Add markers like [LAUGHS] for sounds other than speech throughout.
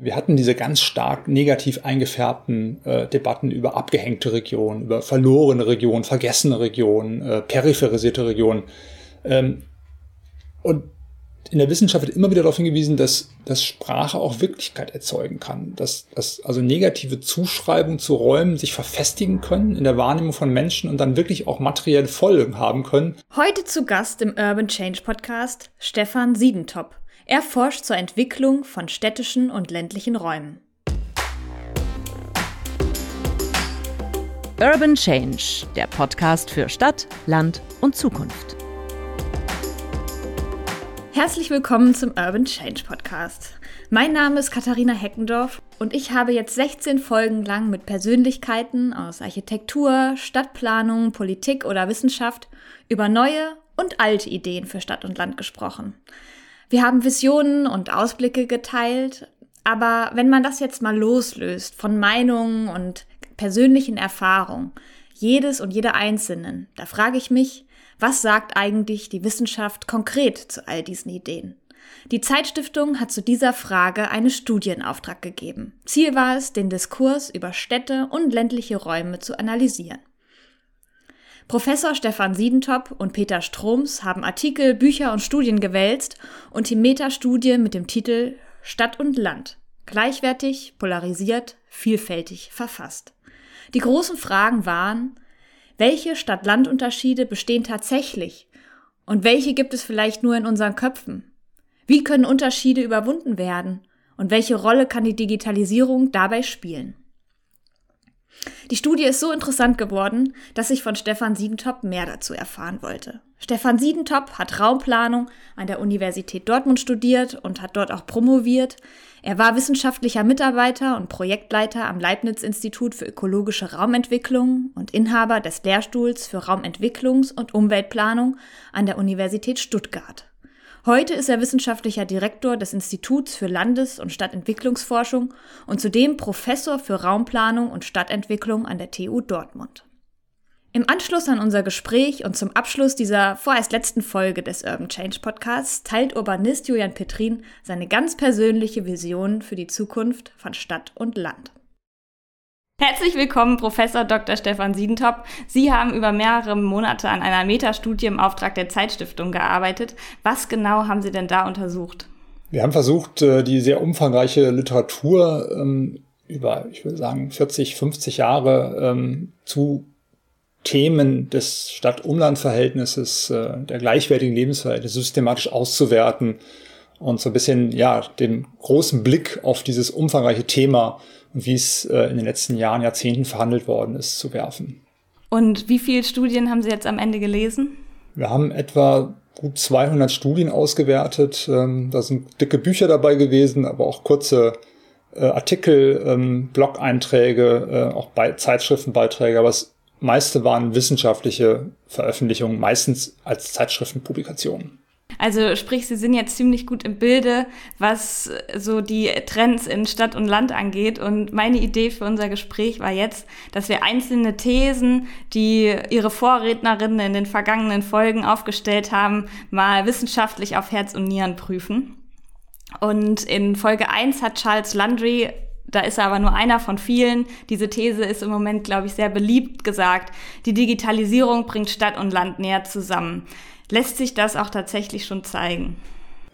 Wir hatten diese ganz stark negativ eingefärbten äh, Debatten über abgehängte Regionen, über verlorene Regionen, vergessene Regionen, äh, peripherisierte Regionen. Ähm, und in der Wissenschaft wird immer wieder darauf hingewiesen, dass, dass Sprache auch Wirklichkeit erzeugen kann, dass, dass also negative Zuschreibungen zu Räumen sich verfestigen können in der Wahrnehmung von Menschen und dann wirklich auch materielle Folgen haben können. Heute zu Gast im Urban Change Podcast Stefan Siedentop. Er forscht zur Entwicklung von städtischen und ländlichen Räumen. Urban Change, der Podcast für Stadt, Land und Zukunft. Herzlich willkommen zum Urban Change Podcast. Mein Name ist Katharina Heckendorf und ich habe jetzt 16 Folgen lang mit Persönlichkeiten aus Architektur, Stadtplanung, Politik oder Wissenschaft über neue und alte Ideen für Stadt und Land gesprochen. Wir haben Visionen und Ausblicke geteilt, aber wenn man das jetzt mal loslöst von Meinungen und persönlichen Erfahrungen, jedes und jeder Einzelnen, da frage ich mich, was sagt eigentlich die Wissenschaft konkret zu all diesen Ideen? Die Zeitstiftung hat zu dieser Frage eine Studie in Auftrag gegeben. Ziel war es, den Diskurs über Städte und ländliche Räume zu analysieren. Professor Stefan Siedentop und Peter Stroms haben Artikel, Bücher und Studien gewälzt und die Metastudie mit dem Titel Stadt und Land gleichwertig, polarisiert, vielfältig verfasst. Die großen Fragen waren, welche Stadt-Land-Unterschiede bestehen tatsächlich und welche gibt es vielleicht nur in unseren Köpfen? Wie können Unterschiede überwunden werden und welche Rolle kann die Digitalisierung dabei spielen? Die Studie ist so interessant geworden, dass ich von Stefan Siedentop mehr dazu erfahren wollte. Stefan Siedentop hat Raumplanung an der Universität Dortmund studiert und hat dort auch promoviert. Er war wissenschaftlicher Mitarbeiter und Projektleiter am Leibniz-Institut für ökologische Raumentwicklung und Inhaber des Lehrstuhls für Raumentwicklungs- und Umweltplanung an der Universität Stuttgart. Heute ist er wissenschaftlicher Direktor des Instituts für Landes- und Stadtentwicklungsforschung und zudem Professor für Raumplanung und Stadtentwicklung an der TU Dortmund. Im Anschluss an unser Gespräch und zum Abschluss dieser vorerst letzten Folge des Urban Change Podcasts teilt Urbanist Julian Petrin seine ganz persönliche Vision für die Zukunft von Stadt und Land. Herzlich willkommen, Professor Dr. Stefan Siedentop. Sie haben über mehrere Monate an einer Metastudie im Auftrag der Zeitstiftung gearbeitet. Was genau haben Sie denn da untersucht? Wir haben versucht, äh, die sehr umfangreiche Literatur ähm, über, ich würde sagen, 40, 50 Jahre ähm, zu Themen des Stadt-Umland-Verhältnisses, äh, der gleichwertigen Lebensverhältnisse systematisch auszuwerten und so ein bisschen, ja, den großen Blick auf dieses umfangreiche Thema und wie es äh, in den letzten Jahren, Jahrzehnten verhandelt worden ist, zu werfen. Und wie viele Studien haben Sie jetzt am Ende gelesen? Wir haben etwa gut 200 Studien ausgewertet. Ähm, da sind dicke Bücher dabei gewesen, aber auch kurze äh, Artikel, ähm, Blog-Einträge, äh, auch bei Zeitschriftenbeiträge. Aber das meiste waren wissenschaftliche Veröffentlichungen, meistens als Zeitschriftenpublikationen. Also sprich, Sie sind jetzt ziemlich gut im Bilde, was so die Trends in Stadt und Land angeht. Und meine Idee für unser Gespräch war jetzt, dass wir einzelne Thesen, die Ihre Vorrednerinnen in den vergangenen Folgen aufgestellt haben, mal wissenschaftlich auf Herz und Nieren prüfen. Und in Folge 1 hat Charles Landry da ist er aber nur einer von vielen. Diese These ist im Moment, glaube ich, sehr beliebt gesagt. Die Digitalisierung bringt Stadt und Land näher zusammen. Lässt sich das auch tatsächlich schon zeigen?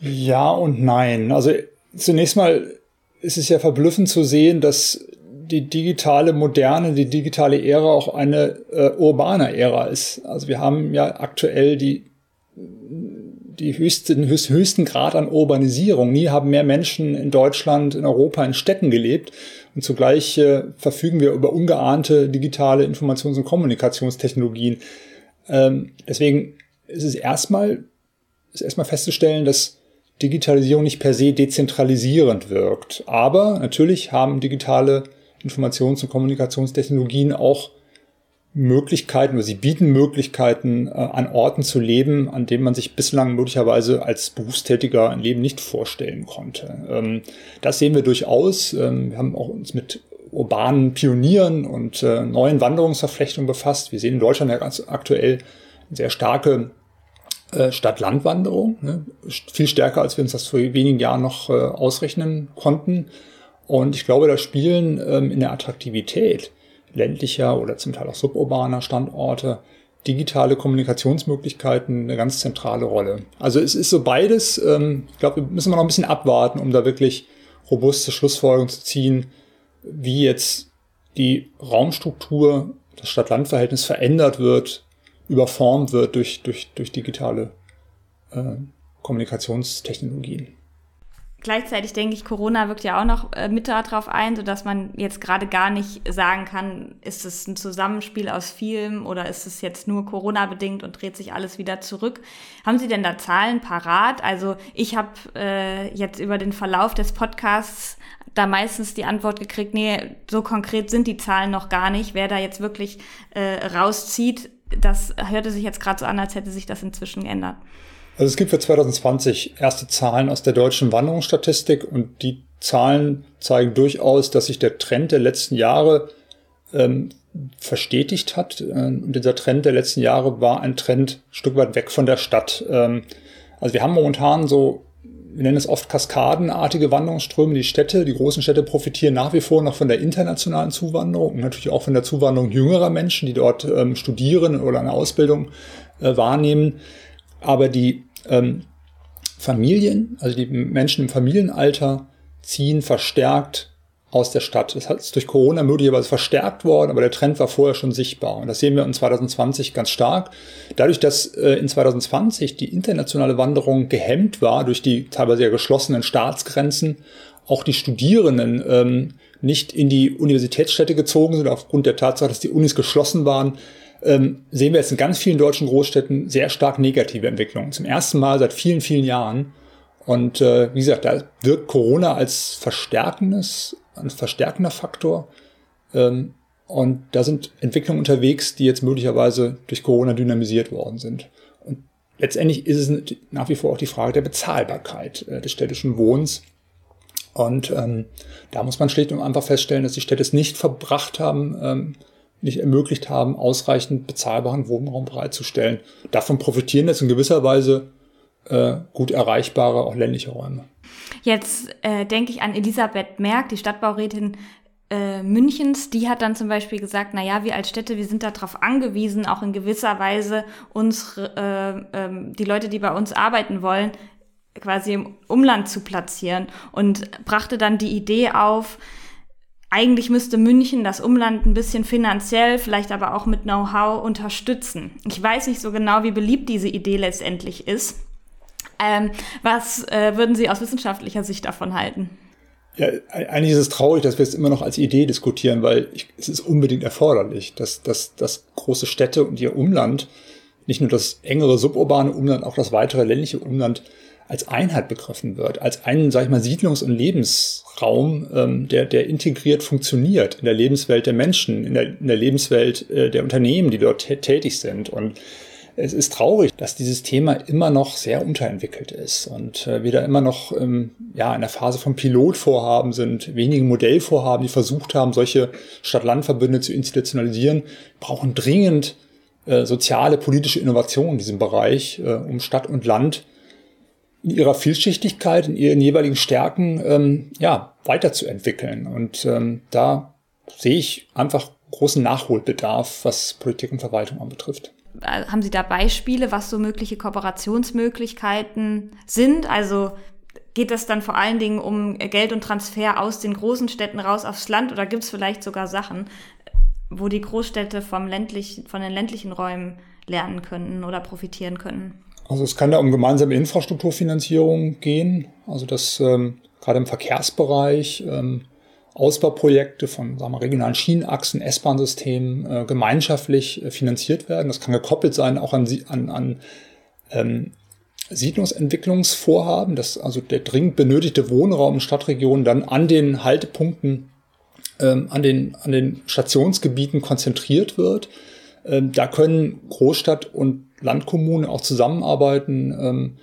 Ja und nein. Also zunächst mal ist es ja verblüffend zu sehen, dass die digitale Moderne, die digitale Ära auch eine äh, urbane Ära ist. Also wir haben ja aktuell die, die höchsten, höchsten Grad an Urbanisierung. Nie haben mehr Menschen in Deutschland, in Europa in Städten gelebt. Und zugleich äh, verfügen wir über ungeahnte digitale Informations- und Kommunikationstechnologien. Ähm, deswegen ist es erstmal, ist erstmal festzustellen, dass Digitalisierung nicht per se dezentralisierend wirkt. Aber natürlich haben digitale Informations- und Kommunikationstechnologien auch Möglichkeiten oder sie bieten Möglichkeiten, äh, an Orten zu leben, an denen man sich bislang möglicherweise als Berufstätiger ein Leben nicht vorstellen konnte. Ähm, das sehen wir durchaus. Ähm, wir haben auch uns mit urbanen Pionieren und äh, neuen Wanderungsverflechtungen befasst. Wir sehen in Deutschland ja ganz aktuell sehr starke äh, Stadt-Land-Wanderung, ne? viel stärker, als wir uns das vor wenigen Jahren noch äh, ausrechnen konnten. Und ich glaube, da spielen ähm, in der Attraktivität ländlicher oder zum Teil auch suburbaner Standorte digitale Kommunikationsmöglichkeiten eine ganz zentrale Rolle. Also es ist so beides. Ähm, ich glaube, wir müssen noch ein bisschen abwarten, um da wirklich robuste Schlussfolgerungen zu ziehen, wie jetzt die Raumstruktur, das Stadt-Land-Verhältnis verändert wird, überformt wird durch, durch, durch digitale äh, Kommunikationstechnologien. Gleichzeitig denke ich, Corona wirkt ja auch noch äh, mit darauf ein, sodass man jetzt gerade gar nicht sagen kann, ist es ein Zusammenspiel aus vielem oder ist es jetzt nur Corona bedingt und dreht sich alles wieder zurück. Haben Sie denn da Zahlen parat? Also ich habe äh, jetzt über den Verlauf des Podcasts da meistens die Antwort gekriegt, nee, so konkret sind die Zahlen noch gar nicht. Wer da jetzt wirklich äh, rauszieht, das hörte sich jetzt gerade so an, als hätte sich das inzwischen geändert. Also es gibt für 2020 erste Zahlen aus der deutschen Wanderungsstatistik und die Zahlen zeigen durchaus, dass sich der Trend der letzten Jahre ähm, verstetigt hat. Ähm, und dieser Trend der letzten Jahre war ein Trend ein Stück weit weg von der Stadt. Ähm, also wir haben momentan so, wir nennen es oft kaskadenartige Wanderungsströme. Die Städte, die großen Städte profitieren nach wie vor noch von der internationalen Zuwanderung und natürlich auch von der Zuwanderung jüngerer Menschen, die dort ähm, studieren oder eine Ausbildung äh, wahrnehmen. Aber die ähm, Familien, also die Menschen im Familienalter, ziehen verstärkt aus der Stadt. Das ist durch Corona möglicherweise verstärkt worden, aber der Trend war vorher schon sichtbar. Und das sehen wir in 2020 ganz stark. Dadurch, dass äh, in 2020 die internationale Wanderung gehemmt war durch die teilweise ja geschlossenen Staatsgrenzen, auch die Studierenden ähm, nicht in die Universitätsstädte gezogen sind, aufgrund der Tatsache, dass die Unis geschlossen waren, ähm, sehen wir jetzt in ganz vielen deutschen Großstädten sehr stark negative Entwicklungen. Zum ersten Mal seit vielen, vielen Jahren. Und äh, wie gesagt, da wirkt Corona als verstärkendes, ein verstärkender Faktor. Ähm, und da sind Entwicklungen unterwegs, die jetzt möglicherweise durch Corona dynamisiert worden sind. Und letztendlich ist es nach wie vor auch die Frage der Bezahlbarkeit äh, des städtischen Wohnens. Und ähm, da muss man schlicht und einfach feststellen, dass die Städte es nicht verbracht haben, ähm, nicht ermöglicht haben, ausreichend bezahlbaren Wohnraum bereitzustellen. Davon profitieren jetzt in gewisser Weise äh, gut erreichbare, auch ländliche Räume. Jetzt äh, denke ich an Elisabeth Merck, die Stadtbaurätin äh, Münchens, die hat dann zum Beispiel gesagt, na ja, wir als Städte, wir sind darauf angewiesen, auch in gewisser Weise unsere, äh, äh, die Leute, die bei uns arbeiten wollen, quasi im Umland zu platzieren und brachte dann die Idee auf, eigentlich müsste München das Umland ein bisschen finanziell, vielleicht aber auch mit Know-how unterstützen. Ich weiß nicht so genau, wie beliebt diese Idee letztendlich ist. Ähm, was äh, würden Sie aus wissenschaftlicher Sicht davon halten? Ja, eigentlich ist es traurig, dass wir es immer noch als Idee diskutieren, weil ich, es ist unbedingt erforderlich, dass, dass, dass große Städte und ihr Umland, nicht nur das engere suburbane Umland, auch das weitere ländliche Umland als Einheit begriffen wird, als einen, sag ich mal, Siedlungs- und Lebensraum, ähm, der, der integriert funktioniert in der Lebenswelt der Menschen, in der, in der Lebenswelt äh, der Unternehmen, die dort tätig sind. Und es ist traurig, dass dieses Thema immer noch sehr unterentwickelt ist und äh, wir da immer noch ähm, ja, in der Phase von Pilotvorhaben sind, wenige Modellvorhaben, die versucht haben, solche Stadt-Land-Verbünde zu institutionalisieren, brauchen dringend äh, soziale, politische Innovation in diesem Bereich, äh, um Stadt und Land in ihrer Vielschichtigkeit, in ihren jeweiligen Stärken ähm, ja, weiterzuentwickeln. Und ähm, da sehe ich einfach großen Nachholbedarf, was Politik und Verwaltung anbetrifft. Äh, haben Sie da Beispiele, was so mögliche Kooperationsmöglichkeiten sind? Also geht es dann vor allen Dingen um Geld und Transfer aus den großen Städten raus aufs Land oder gibt es vielleicht sogar Sachen, wo die Großstädte vom ländlichen, von den ländlichen Räumen lernen könnten oder profitieren können? Also es kann da um gemeinsame Infrastrukturfinanzierung gehen, also dass ähm, gerade im Verkehrsbereich ähm, Ausbauprojekte von sagen wir, regionalen Schienenachsen, S-Bahn-Systemen äh, gemeinschaftlich äh, finanziert werden. Das kann gekoppelt sein auch an, an, an ähm, Siedlungsentwicklungsvorhaben, dass also der dringend benötigte Wohnraum in Stadtregionen dann an den Haltepunkten, ähm, an, den, an den Stationsgebieten konzentriert wird. Ähm, da können Großstadt und Landkommunen auch zusammenarbeiten ähm,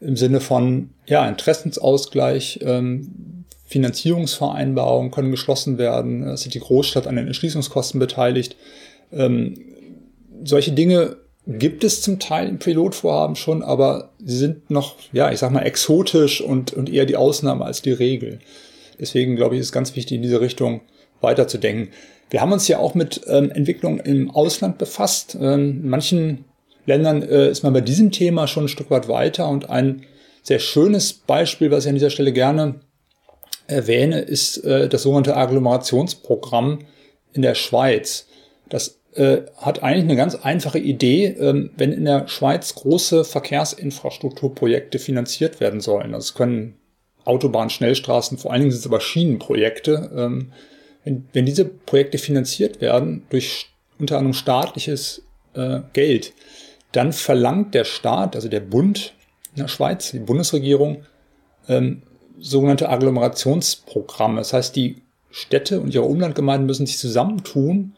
im Sinne von ja, Interessensausgleich, ähm, Finanzierungsvereinbarungen können geschlossen werden, es sind die Großstadt an den Entschließungskosten beteiligt. Ähm, solche Dinge gibt es zum Teil im Pilotvorhaben schon, aber sie sind noch, ja, ich sag mal, exotisch und, und eher die Ausnahme als die Regel. Deswegen glaube ich, ist es ganz wichtig, in diese Richtung weiterzudenken. Wir haben uns ja auch mit ähm, Entwicklung im Ausland befasst. Ähm, in manchen Ländern äh, ist man bei diesem Thema schon ein Stück weit weiter und ein sehr schönes Beispiel, was ich an dieser Stelle gerne erwähne, ist äh, das sogenannte Agglomerationsprogramm in der Schweiz. Das äh, hat eigentlich eine ganz einfache Idee, ähm, wenn in der Schweiz große Verkehrsinfrastrukturprojekte finanziert werden sollen. Es können Autobahn, Schnellstraßen, vor allen Dingen sind es aber Schienenprojekte. Ähm, wenn, wenn diese Projekte finanziert werden durch unter anderem staatliches äh, Geld, dann verlangt der Staat, also der Bund in der Schweiz, die Bundesregierung, ähm, sogenannte Agglomerationsprogramme. Das heißt, die Städte und ihre Umlandgemeinden müssen sich zusammentun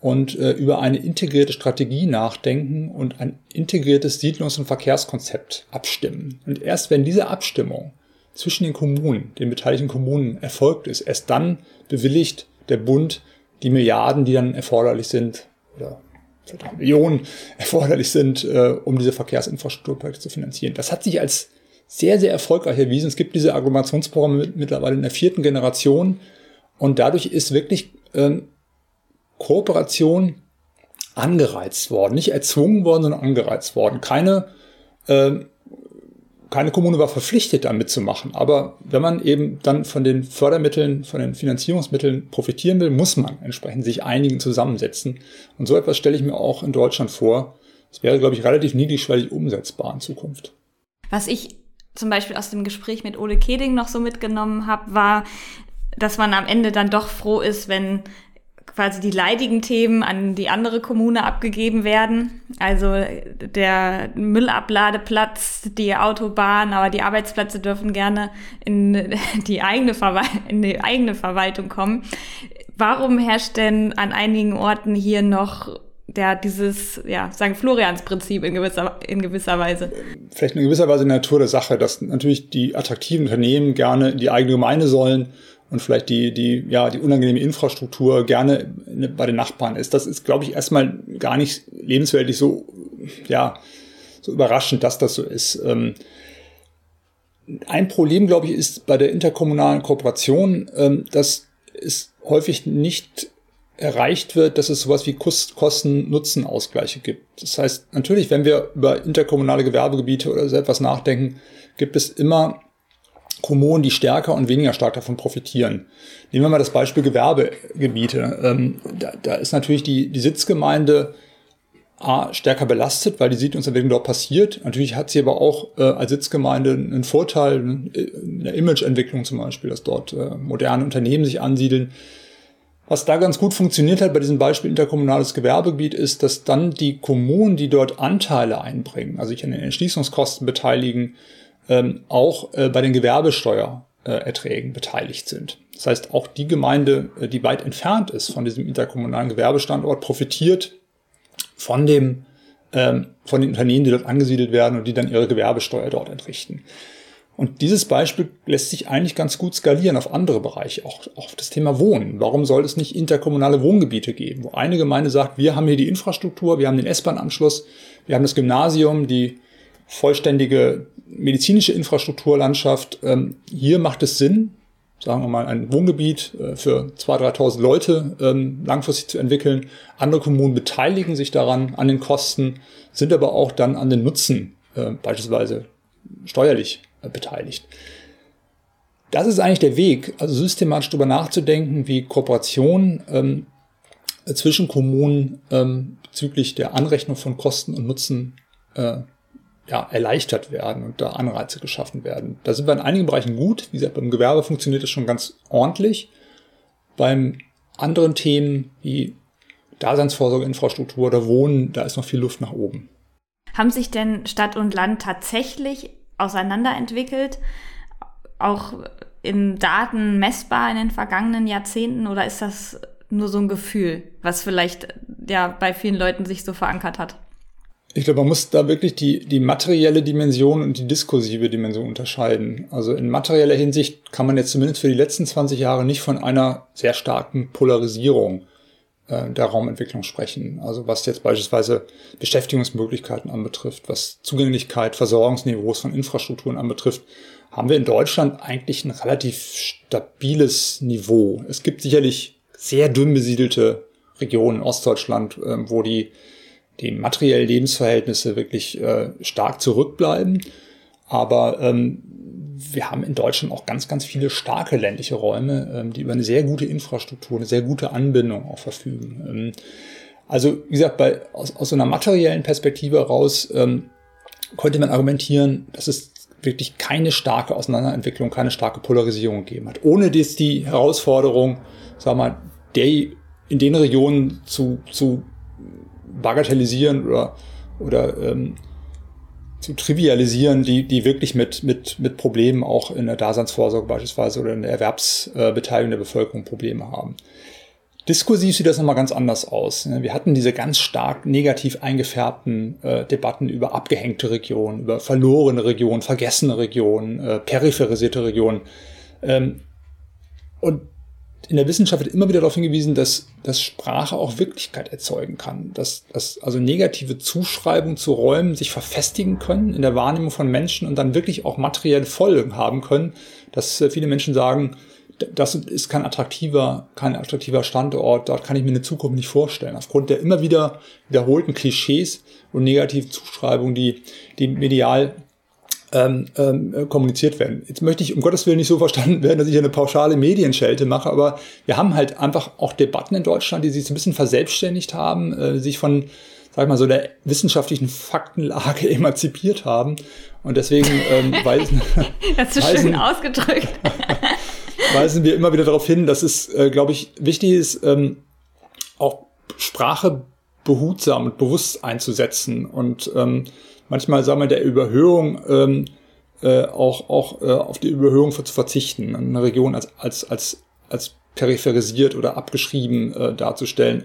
und äh, über eine integrierte Strategie nachdenken und ein integriertes Siedlungs- und Verkehrskonzept abstimmen. Und erst wenn diese Abstimmung zwischen den Kommunen, den beteiligten Kommunen erfolgt ist, erst dann bewilligt der Bund die Milliarden, die dann erforderlich sind, oder Millionen [LAUGHS] erforderlich sind, äh, um diese Verkehrsinfrastrukturprojekte zu finanzieren. Das hat sich als sehr, sehr erfolgreich erwiesen. Es gibt diese Agglomerationsprogramme mittlerweile in der vierten Generation und dadurch ist wirklich ähm, Kooperation angereizt worden, nicht erzwungen worden, sondern angereizt worden. Keine, äh, keine Kommune war verpflichtet, da mitzumachen. Aber wenn man eben dann von den Fördermitteln, von den Finanzierungsmitteln profitieren will, muss man entsprechend sich einigen zusammensetzen. Und so etwas stelle ich mir auch in Deutschland vor. Das wäre, glaube ich, relativ niedrigschwellig umsetzbar in Zukunft. Was ich zum Beispiel aus dem Gespräch mit Ole Keding noch so mitgenommen habe, war, dass man am Ende dann doch froh ist, wenn quasi die leidigen Themen an die andere Kommune abgegeben werden. Also der Müllabladeplatz, die Autobahn, aber die Arbeitsplätze dürfen gerne in [LAUGHS] die eigene, Verwal in die eigene Verwaltung kommen. Warum herrscht denn an einigen Orten hier noch der dieses, ja, sagen Florians-Prinzip in gewisser, in gewisser Weise. Vielleicht in gewisser Weise die Natur der Sache, dass natürlich die attraktiven Unternehmen gerne in die eigene Gemeinde sollen und vielleicht die, die, ja, die unangenehme Infrastruktur gerne bei den Nachbarn ist. Das ist, glaube ich, erstmal gar nicht lebensweltlich so, ja, so überraschend, dass das so ist. Ähm, ein Problem, glaube ich, ist bei der interkommunalen Kooperation, ähm, dass es häufig nicht erreicht wird, dass es sowas wie Kosten-Nutzen-Ausgleiche gibt. Das heißt, natürlich, wenn wir über interkommunale Gewerbegebiete oder so etwas nachdenken, gibt es immer Kommunen, die stärker und weniger stark davon profitieren. Nehmen wir mal das Beispiel Gewerbegebiete. Ähm, da, da, ist natürlich die, die Sitzgemeinde A, stärker belastet, weil die Siedlungsentwicklung dort passiert. Natürlich hat sie aber auch äh, als Sitzgemeinde einen Vorteil in der Imageentwicklung zum Beispiel, dass dort äh, moderne Unternehmen sich ansiedeln. Was da ganz gut funktioniert hat bei diesem Beispiel interkommunales Gewerbegebiet ist, dass dann die Kommunen, die dort Anteile einbringen, also sich an den Entschließungskosten beteiligen, ähm, auch äh, bei den Gewerbesteuererträgen beteiligt sind. Das heißt, auch die Gemeinde, äh, die weit entfernt ist von diesem interkommunalen Gewerbestandort, profitiert von dem ähm, von den Unternehmen, die dort angesiedelt werden und die dann ihre Gewerbesteuer dort entrichten. Und dieses Beispiel lässt sich eigentlich ganz gut skalieren auf andere Bereiche, auch, auf das Thema Wohnen. Warum soll es nicht interkommunale Wohngebiete geben, wo eine Gemeinde sagt, wir haben hier die Infrastruktur, wir haben den S-Bahn-Anschluss, wir haben das Gymnasium, die vollständige medizinische Infrastrukturlandschaft. Ähm, hier macht es Sinn, sagen wir mal, ein Wohngebiet äh, für 2.000, 3.000 Leute ähm, langfristig zu entwickeln. Andere Kommunen beteiligen sich daran, an den Kosten, sind aber auch dann an den Nutzen äh, beispielsweise steuerlich beteiligt. Das ist eigentlich der Weg, also systematisch darüber nachzudenken, wie Kooperation ähm, zwischen Kommunen ähm, bezüglich der Anrechnung von Kosten und Nutzen äh, ja, erleichtert werden und da Anreize geschaffen werden. Da sind wir in einigen Bereichen gut. Wie gesagt, beim Gewerbe funktioniert das schon ganz ordentlich. Beim anderen Themen wie Daseinsvorsorgeinfrastruktur oder Wohnen, da ist noch viel Luft nach oben. Haben sich denn Stadt und Land tatsächlich auseinanderentwickelt, auch in Daten messbar in den vergangenen Jahrzehnten oder ist das nur so ein Gefühl, was vielleicht ja bei vielen Leuten sich so verankert hat? Ich glaube, man muss da wirklich die, die materielle Dimension und die diskursive Dimension unterscheiden. Also in materieller Hinsicht kann man jetzt zumindest für die letzten 20 Jahre nicht von einer sehr starken Polarisierung äh, der Raumentwicklung sprechen. Also was jetzt beispielsweise Beschäftigungsmöglichkeiten anbetrifft, was Zugänglichkeit, Versorgungsniveaus von Infrastrukturen anbetrifft. haben wir in Deutschland eigentlich ein relativ stabiles Niveau. Es gibt sicherlich sehr dünn besiedelte Regionen in Ostdeutschland, äh, wo die, die materiellen Lebensverhältnisse wirklich äh, stark zurückbleiben. Aber ähm, wir haben in Deutschland auch ganz, ganz viele starke ländliche Räume, ähm, die über eine sehr gute Infrastruktur, eine sehr gute Anbindung auch verfügen. Ähm, also, wie gesagt, bei, aus, aus so einer materiellen Perspektive heraus ähm, könnte man argumentieren, dass es wirklich keine starke Auseinanderentwicklung, keine starke Polarisierung gegeben hat. Ohne dass die Herausforderung, sagen wir mal, der in den Regionen zu, zu bagatellisieren oder, oder ähm, zu trivialisieren, die, die wirklich mit, mit, mit Problemen auch in der Daseinsvorsorge beispielsweise oder in der Erwerbsbeteiligung der Bevölkerung Probleme haben. Diskursiv sieht das nochmal ganz anders aus. Wir hatten diese ganz stark negativ eingefärbten äh, Debatten über abgehängte Regionen, über verlorene Regionen, vergessene Regionen, äh, peripherisierte Regionen. Ähm, und in der Wissenschaft wird immer wieder darauf hingewiesen, dass, dass Sprache auch Wirklichkeit erzeugen kann. Dass, dass also negative Zuschreibungen zu Räumen sich verfestigen können in der Wahrnehmung von Menschen und dann wirklich auch materielle Folgen haben können. Dass äh, viele Menschen sagen, das ist kein attraktiver, kein attraktiver Standort, dort kann ich mir eine Zukunft nicht vorstellen. Aufgrund der immer wieder wiederholten Klischees und negativen Zuschreibungen, die, die medial ähm, ähm, kommuniziert werden. Jetzt möchte ich um Gottes Willen nicht so verstanden werden, dass ich eine pauschale Medienschelte mache, aber wir haben halt einfach auch Debatten in Deutschland, die sich so ein bisschen verselbstständigt haben, äh, sich von, sag ich mal, so der wissenschaftlichen Faktenlage [LAUGHS] emanzipiert haben und deswegen ähm, [LAUGHS] weisen, das ist weisen, schön ausgedrückt. [LAUGHS] weisen wir immer wieder darauf hin, dass es, äh, glaube ich, wichtig ist, ähm, auch Sprache behutsam und bewusst einzusetzen und ähm, manchmal, sagen wir, der Überhöhung ähm, äh, auch, auch äh, auf die Überhöhung zu verzichten, eine Region als, als, als, als peripherisiert oder abgeschrieben äh, darzustellen,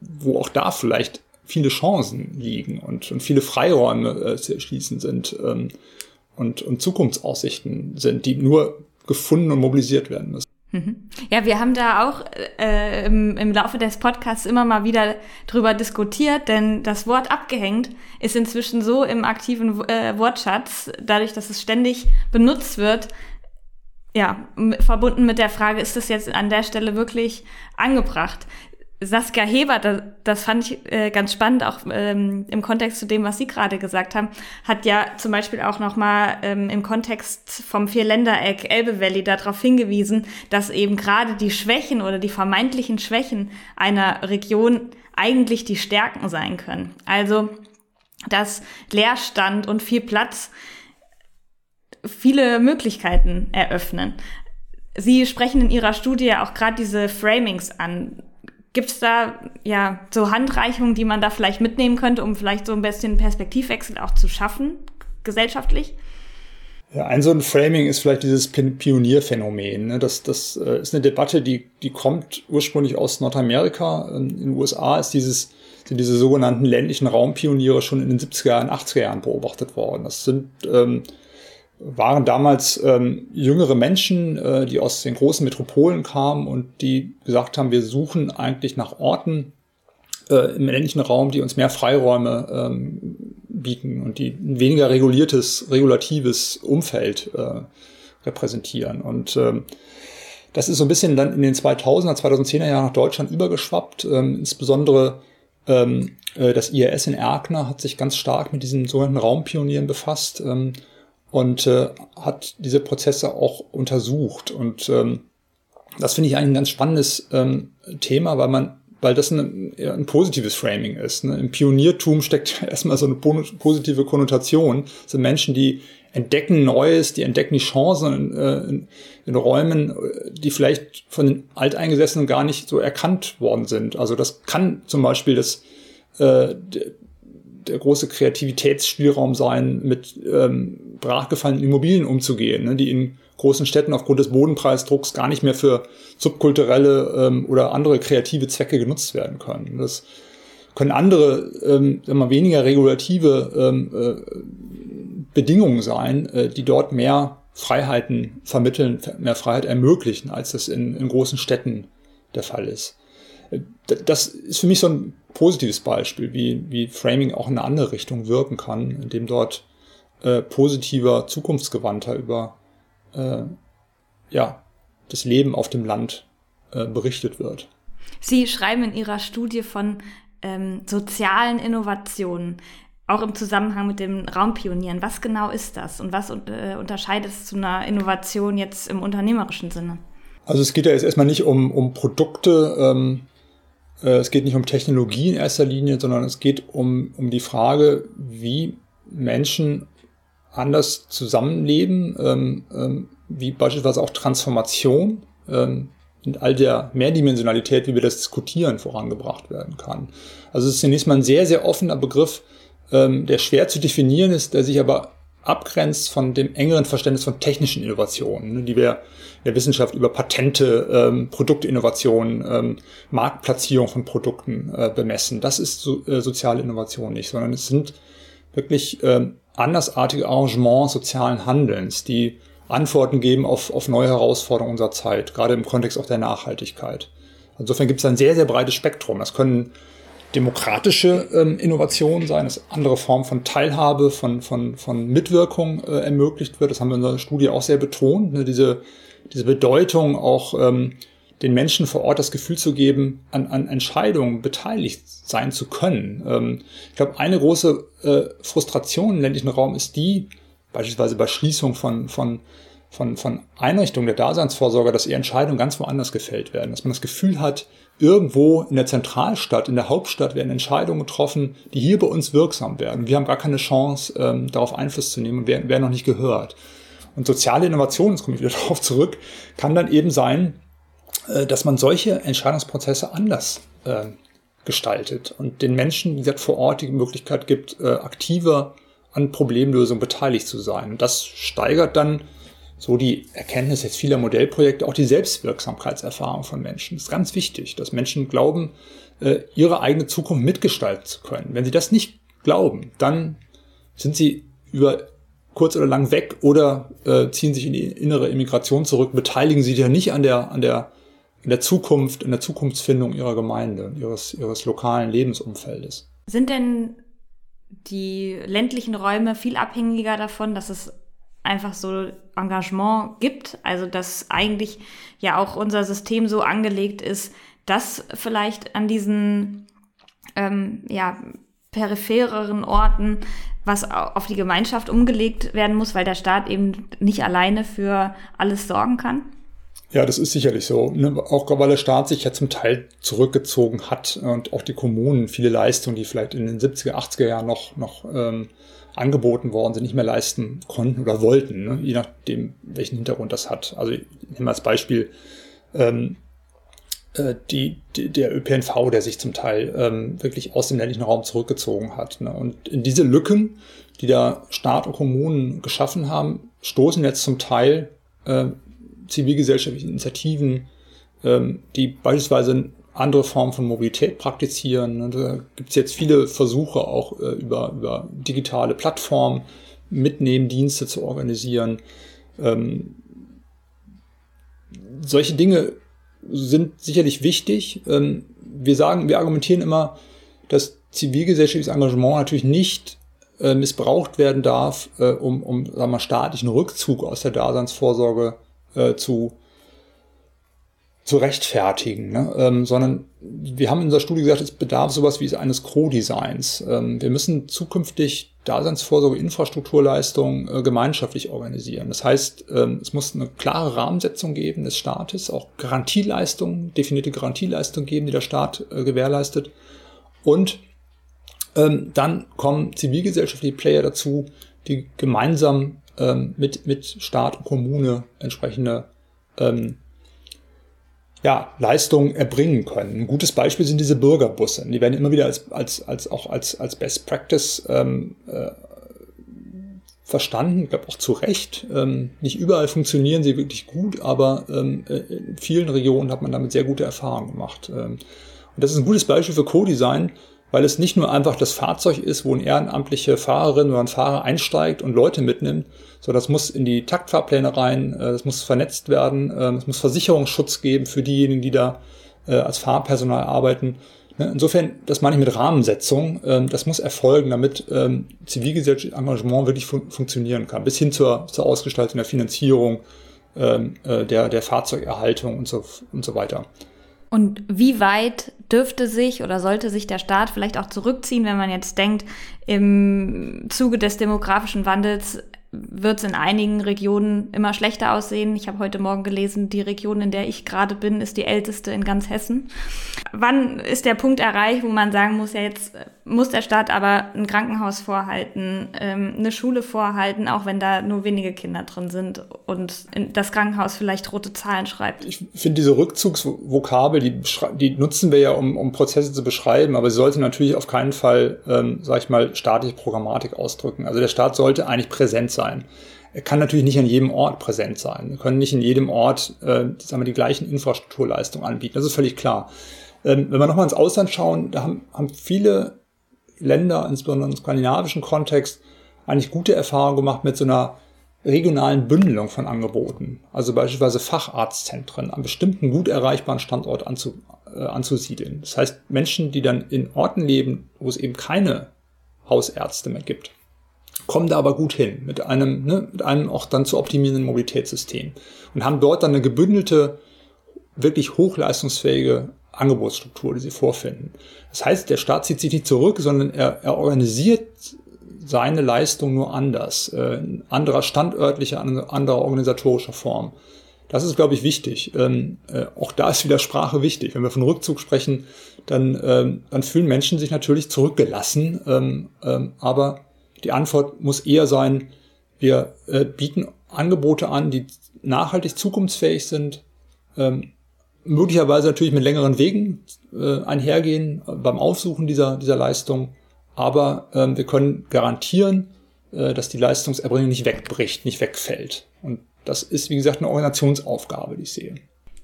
wo auch da vielleicht viele Chancen liegen und, und viele Freiräume äh, zu erschließen sind ähm, und, und Zukunftsaussichten sind, die nur gefunden und mobilisiert werden müssen. Mhm. Ja, wir haben da auch äh, im, im Laufe des Podcasts immer mal wieder drüber diskutiert, denn das Wort abgehängt ist inzwischen so im aktiven äh, Wortschatz, dadurch, dass es ständig benutzt wird, ja, verbunden mit der Frage, ist das jetzt an der Stelle wirklich angebracht? Saskia Heber, das, das fand ich äh, ganz spannend, auch ähm, im Kontext zu dem, was Sie gerade gesagt haben, hat ja zum Beispiel auch nochmal ähm, im Kontext vom Vierländereck Elbe Valley darauf hingewiesen, dass eben gerade die Schwächen oder die vermeintlichen Schwächen einer Region eigentlich die Stärken sein können. Also, dass Leerstand und viel Platz viele Möglichkeiten eröffnen. Sie sprechen in Ihrer Studie auch gerade diese Framings an Gibt es da ja so Handreichungen, die man da vielleicht mitnehmen könnte, um vielleicht so ein bisschen Perspektivwechsel auch zu schaffen, gesellschaftlich? Ja, ein so ein Framing ist vielleicht dieses Pionierphänomen. Ne? Das, das äh, ist eine Debatte, die, die kommt ursprünglich aus Nordamerika. Ähm, in den USA ist dieses, sind diese sogenannten ländlichen Raumpioniere schon in den 70er Jahren, 80er Jahren beobachtet worden. Das sind ähm, waren damals ähm, jüngere Menschen, äh, die aus den großen Metropolen kamen und die gesagt haben, wir suchen eigentlich nach Orten äh, im ländlichen Raum, die uns mehr Freiräume ähm, bieten und die ein weniger reguliertes, regulatives Umfeld äh, repräsentieren. Und ähm, das ist so ein bisschen dann in den 2000er, 2010er Jahren nach Deutschland übergeschwappt. Ähm, insbesondere ähm, äh, das IRS in Erkner hat sich ganz stark mit diesen sogenannten Raumpionieren befasst. Ähm, und äh, hat diese Prozesse auch untersucht. Und ähm, das finde ich ein ganz spannendes ähm, Thema, weil man, weil das ein, ein positives Framing ist. Ne? Im Pioniertum steckt [LAUGHS] erstmal so eine positive Konnotation. Das sind Menschen, die entdecken Neues, die entdecken die Chancen in, äh, in, in Räumen, die vielleicht von den Alteingesessenen gar nicht so erkannt worden sind. Also das kann zum Beispiel das äh, der große Kreativitätsspielraum sein, mit ähm, brachgefallenen Immobilien umzugehen, ne, die in großen Städten aufgrund des Bodenpreisdrucks gar nicht mehr für subkulturelle ähm, oder andere kreative Zwecke genutzt werden können. Das können andere, ähm, wir, weniger regulative ähm, äh, Bedingungen sein, äh, die dort mehr Freiheiten vermitteln, mehr Freiheit ermöglichen, als das in, in großen Städten der Fall ist. Äh, das ist für mich so ein positives Beispiel, wie, wie Framing auch in eine andere Richtung wirken kann, indem dort äh, positiver, zukunftsgewandter über äh, ja, das Leben auf dem Land äh, berichtet wird. Sie schreiben in Ihrer Studie von ähm, sozialen Innovationen, auch im Zusammenhang mit dem Raumpionieren. Was genau ist das und was äh, unterscheidet es zu einer Innovation jetzt im unternehmerischen Sinne? Also es geht ja jetzt erstmal nicht um, um Produkte, ähm, äh, es geht nicht um Technologie in erster Linie, sondern es geht um, um die Frage, wie Menschen anders zusammenleben, ähm, ähm, wie beispielsweise auch Transformation ähm, in all der Mehrdimensionalität, wie wir das diskutieren, vorangebracht werden kann. Also es ist zunächst mal ein sehr, sehr offener Begriff, ähm, der schwer zu definieren ist, der sich aber abgrenzt von dem engeren Verständnis von technischen Innovationen, ne, die wir in der Wissenschaft über Patente, ähm, Produktinnovationen, ähm, Marktplatzierung von Produkten äh, bemessen. Das ist so, äh, soziale Innovation nicht, sondern es sind wirklich ähm, andersartige Arrangements sozialen Handelns, die Antworten geben auf, auf neue Herausforderungen unserer Zeit, gerade im Kontext auch der Nachhaltigkeit. Insofern gibt es ein sehr, sehr breites Spektrum. Das können demokratische ähm, Innovationen sein, dass andere Formen von Teilhabe, von, von, von Mitwirkung äh, ermöglicht wird. Das haben wir in unserer Studie auch sehr betont. Ne? Diese, diese Bedeutung auch ähm, den Menschen vor Ort das Gefühl zu geben, an, an Entscheidungen beteiligt sein zu können. Ähm, ich glaube, eine große äh, Frustration im ländlichen Raum ist die, beispielsweise bei Schließung von, von, von, von Einrichtungen der Daseinsvorsorge, dass ihre Entscheidungen ganz woanders gefällt werden. Dass man das Gefühl hat, irgendwo in der Zentralstadt, in der Hauptstadt werden Entscheidungen getroffen, die hier bei uns wirksam werden. Wir haben gar keine Chance, ähm, darauf Einfluss zu nehmen und werden, werden noch nicht gehört. Und soziale Innovation, jetzt komme ich wieder [LAUGHS] darauf zurück, kann dann eben sein, äh, dass man solche Entscheidungsprozesse anders äh, gestaltet und den Menschen, wie gesagt, vor Ort die Möglichkeit gibt, äh, aktiver an Problemlösung beteiligt zu sein. Und das steigert dann so die Erkenntnis jetzt vieler Modellprojekte, auch die Selbstwirksamkeitserfahrung von Menschen. Das ist ganz wichtig, dass Menschen glauben, äh, ihre eigene Zukunft mitgestalten zu können. Wenn sie das nicht glauben, dann sind sie über kurz oder lang weg oder äh, ziehen sich in die innere Immigration zurück, beteiligen sich ja nicht an der, an der, in der Zukunft, in der Zukunftsfindung ihrer Gemeinde, ihres, ihres lokalen Lebensumfeldes. Sind denn die ländlichen Räume viel abhängiger davon, dass es einfach so Engagement gibt. Also dass eigentlich ja auch unser System so angelegt ist, dass vielleicht an diesen ähm, ja, periphereren Orten was auf die Gemeinschaft umgelegt werden muss, weil der Staat eben nicht alleine für alles sorgen kann? Ja, das ist sicherlich so. Ne? Auch weil der Staat sich ja zum Teil zurückgezogen hat und auch die Kommunen viele Leistungen, die vielleicht in den 70er, 80er Jahren noch, noch ähm, angeboten worden sind, nicht mehr leisten konnten oder wollten, ne? je nachdem, welchen Hintergrund das hat. Also ich nehme als Beispiel ähm, äh, die, die, der ÖPNV, der sich zum Teil ähm, wirklich aus dem ländlichen Raum zurückgezogen hat. Ne? Und in diese Lücken, die da Staat und Kommunen geschaffen haben, stoßen jetzt zum Teil äh, zivilgesellschaftliche Initiativen, ähm, die beispielsweise andere Formen von Mobilität praktizieren. Und da gibt es jetzt viele Versuche auch äh, über, über digitale Plattformen, Mitnehmdienste zu organisieren. Ähm, solche Dinge sind sicherlich wichtig. Ähm, wir sagen, wir argumentieren immer, dass zivilgesellschaftliches Engagement natürlich nicht äh, missbraucht werden darf, äh, um, um sagen wir, staatlichen Rückzug aus der Daseinsvorsorge äh, zu, zu rechtfertigen, ne? ähm, sondern wir haben in unserer Studie gesagt, es bedarf sowas wie eines Co-Designs. Ähm, wir müssen zukünftig Daseinsvorsorge, Infrastrukturleistungen äh, gemeinschaftlich organisieren. Das heißt, ähm, es muss eine klare Rahmensetzung geben des Staates, auch Garantieleistungen, definierte Garantieleistungen geben, die der Staat äh, gewährleistet. Und ähm, dann kommen zivilgesellschaftliche Player dazu, die gemeinsam ähm, mit, mit Staat und Kommune entsprechende ähm, ja, Leistungen erbringen können. Ein gutes Beispiel sind diese Bürgerbusse. Die werden immer wieder als, als, als auch als, als Best Practice ähm, äh, verstanden, ich glaube auch zu Recht. Ähm, nicht überall funktionieren sie wirklich gut, aber ähm, äh, in vielen Regionen hat man damit sehr gute Erfahrungen gemacht. Ähm, und das ist ein gutes Beispiel für Co-Design, weil es nicht nur einfach das Fahrzeug ist, wo eine ehrenamtliche Fahrerin oder ein Fahrer einsteigt und Leute mitnimmt, sondern das muss in die Taktfahrpläne rein, äh, das muss vernetzt werden, äh, es muss Versicherungsschutz geben für diejenigen, die da äh, als Fahrpersonal arbeiten. Ne, insofern, das meine ich mit Rahmensetzung, ähm, das muss erfolgen, damit ähm, zivilgesellschaftliches Engagement wirklich fun funktionieren kann, bis hin zur, zur Ausgestaltung der Finanzierung, ähm, äh, der, der Fahrzeugerhaltung und so, und so weiter. Und wie weit dürfte sich oder sollte sich der Staat vielleicht auch zurückziehen, wenn man jetzt denkt, im Zuge des demografischen Wandels wird es in einigen Regionen immer schlechter aussehen. Ich habe heute Morgen gelesen, die Region, in der ich gerade bin, ist die älteste in ganz Hessen. Wann ist der Punkt erreicht, wo man sagen muss, ja jetzt muss der Staat aber ein Krankenhaus vorhalten, ähm, eine Schule vorhalten, auch wenn da nur wenige Kinder drin sind und das Krankenhaus vielleicht rote Zahlen schreibt? Ich finde diese Rückzugsvokabel, die, die nutzen wir ja, um, um Prozesse zu beschreiben, aber sie sollte natürlich auf keinen Fall, ähm, sag ich mal, staatliche Programmatik ausdrücken. Also der Staat sollte eigentlich präsent sein sein. Er kann natürlich nicht an jedem Ort präsent sein. Wir können nicht in jedem Ort äh, sagen wir, die gleichen Infrastrukturleistungen anbieten. Das ist völlig klar. Ähm, wenn wir nochmal ins Ausland schauen, da haben, haben viele Länder, insbesondere im skandinavischen Kontext, eigentlich gute Erfahrungen gemacht mit so einer regionalen Bündelung von Angeboten. Also beispielsweise Facharztzentren an bestimmten gut erreichbaren Standort anzu, äh, anzusiedeln. Das heißt, Menschen, die dann in Orten leben, wo es eben keine Hausärzte mehr gibt, kommen da aber gut hin mit einem, ne, mit einem auch dann zu optimierenden Mobilitätssystem und haben dort dann eine gebündelte, wirklich hochleistungsfähige Angebotsstruktur, die sie vorfinden. Das heißt, der Staat zieht sich nicht zurück, sondern er, er organisiert seine Leistung nur anders, äh, in anderer standörtlicher, anderer organisatorischer Form. Das ist, glaube ich, wichtig. Ähm, äh, auch da ist wieder Sprache wichtig. Wenn wir von Rückzug sprechen, dann, ähm, dann fühlen Menschen sich natürlich zurückgelassen, ähm, ähm, aber die Antwort muss eher sein, wir äh, bieten Angebote an, die nachhaltig zukunftsfähig sind, ähm, möglicherweise natürlich mit längeren Wegen äh, einhergehen beim Aufsuchen dieser, dieser Leistung, aber ähm, wir können garantieren, äh, dass die Leistungserbringung nicht wegbricht, nicht wegfällt. Und das ist, wie gesagt, eine Organisationsaufgabe, die ich sehe.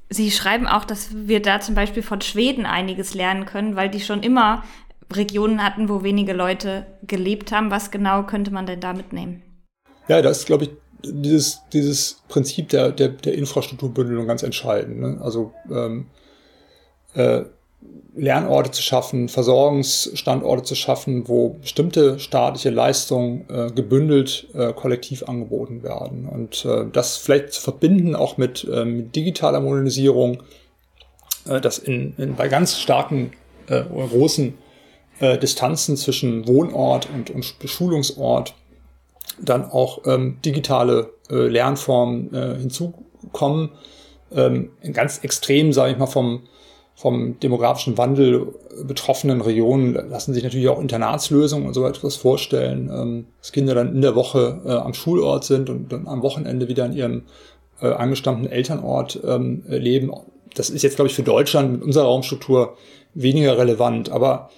Sie schreiben auch, dass wir da zum Beispiel von Schweden einiges lernen können, weil die schon immer Regionen hatten, wo wenige Leute gelebt haben. Was genau könnte man denn da mitnehmen? Ja, das ist, glaube ich, dieses, dieses Prinzip der, der, der Infrastrukturbündelung ganz entscheidend. Ne? Also ähm, äh, Lernorte zu schaffen, Versorgungsstandorte zu schaffen, wo bestimmte staatliche Leistungen äh, gebündelt äh, kollektiv angeboten werden. Und äh, das vielleicht zu verbinden auch mit, äh, mit digitaler Modernisierung, äh, das in, in, bei ganz starken äh, großen äh, Distanzen zwischen Wohnort und, und Beschulungsort dann auch ähm, digitale äh, Lernformen äh, hinzukommen. Ähm, ganz extrem, sage ich mal, vom, vom demografischen Wandel betroffenen Regionen lassen sich natürlich auch Internatslösungen und so etwas vorstellen, ähm, dass Kinder dann in der Woche äh, am Schulort sind und dann am Wochenende wieder in ihrem äh, angestammten Elternort ähm, leben. Das ist jetzt, glaube ich, für Deutschland mit unserer Raumstruktur weniger relevant, aber